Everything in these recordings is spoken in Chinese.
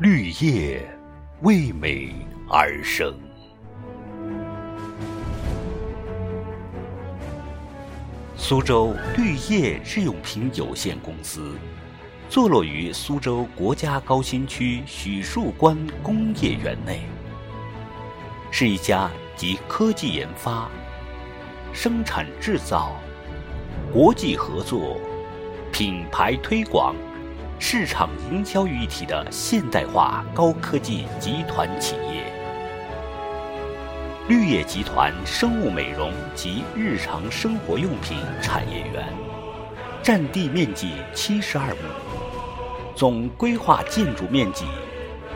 绿叶为美而生。苏州绿叶日用品有限公司，坐落于苏州国家高新区许树关工业园内，是一家集科技研发、生产制造、国际合作、品牌推广。市场营销于一体的现代化高科技集团企业——绿叶集团生物美容及日常生活用品产业园，占地面积七十二亩，总规划建筑面积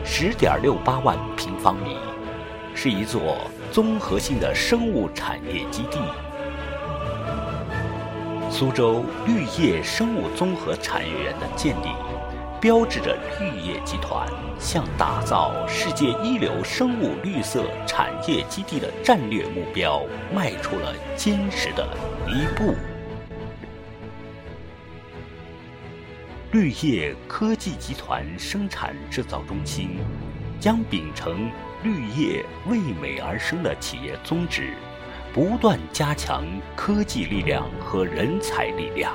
十点六八万平方米，是一座综合性的生物产业基地。苏州绿叶生物综合产业园的建立。标志着绿叶集团向打造世界一流生物绿色产业基地的战略目标迈出了坚实的一步。绿叶科技集团生产制造中心将秉承“绿叶为美而生”的企业宗旨，不断加强科技力量和人才力量。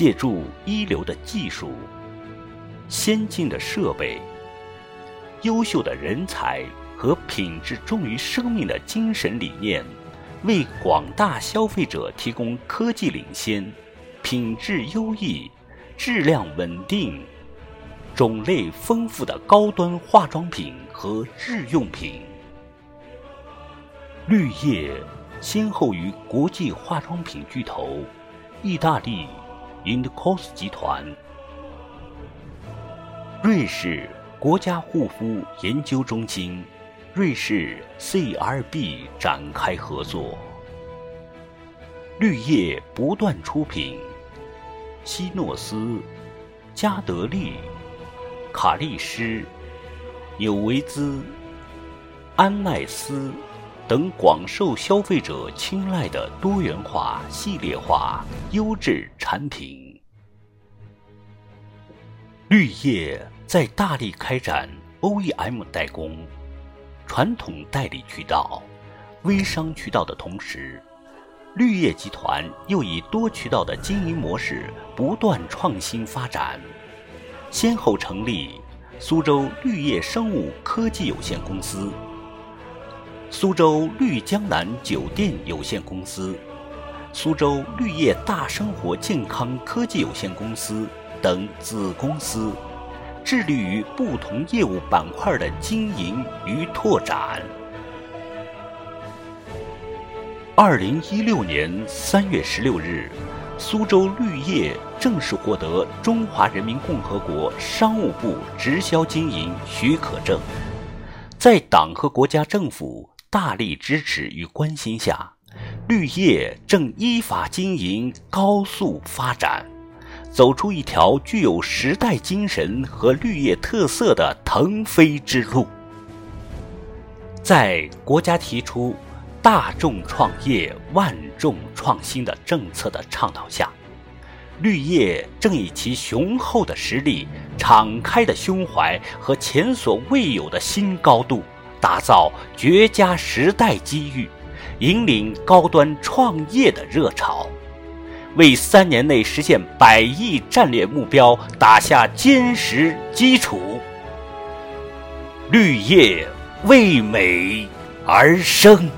借助一流的技术、先进的设备、优秀的人才和品质重于生命的精神理念，为广大消费者提供科技领先、品质优异、质量稳定、种类丰富的高端化妆品和日用品。绿叶先后于国际化妆品巨头意大利。Indcos 集团、瑞士国家护肤研究中心、瑞士 CRB 展开合作。绿叶不断出品，希诺斯、加德利、卡利诗、纽维兹、安奈斯。等广受消费者青睐的多元化、系列化、优质产品。绿叶在大力开展 OEM 代工、传统代理渠道、微商渠道的同时，绿叶集团又以多渠道的经营模式不断创新发展，先后成立苏州绿叶生物科技有限公司。苏州绿江南酒店有限公司、苏州绿叶大生活健康科技有限公司等子公司，致力于不同业务板块的经营与拓展。二零一六年三月十六日，苏州绿叶正式获得中华人民共和国商务部直销经营许可证，在党和国家政府。大力支持与关心下，绿叶正依法经营、高速发展，走出一条具有时代精神和绿叶特色的腾飞之路。在国家提出“大众创业、万众创新”的政策的倡导下，绿叶正以其雄厚的实力、敞开的胸怀和前所未有的新高度。打造绝佳时代机遇，引领高端创业的热潮，为三年内实现百亿战略目标打下坚实基础。绿叶为美而生。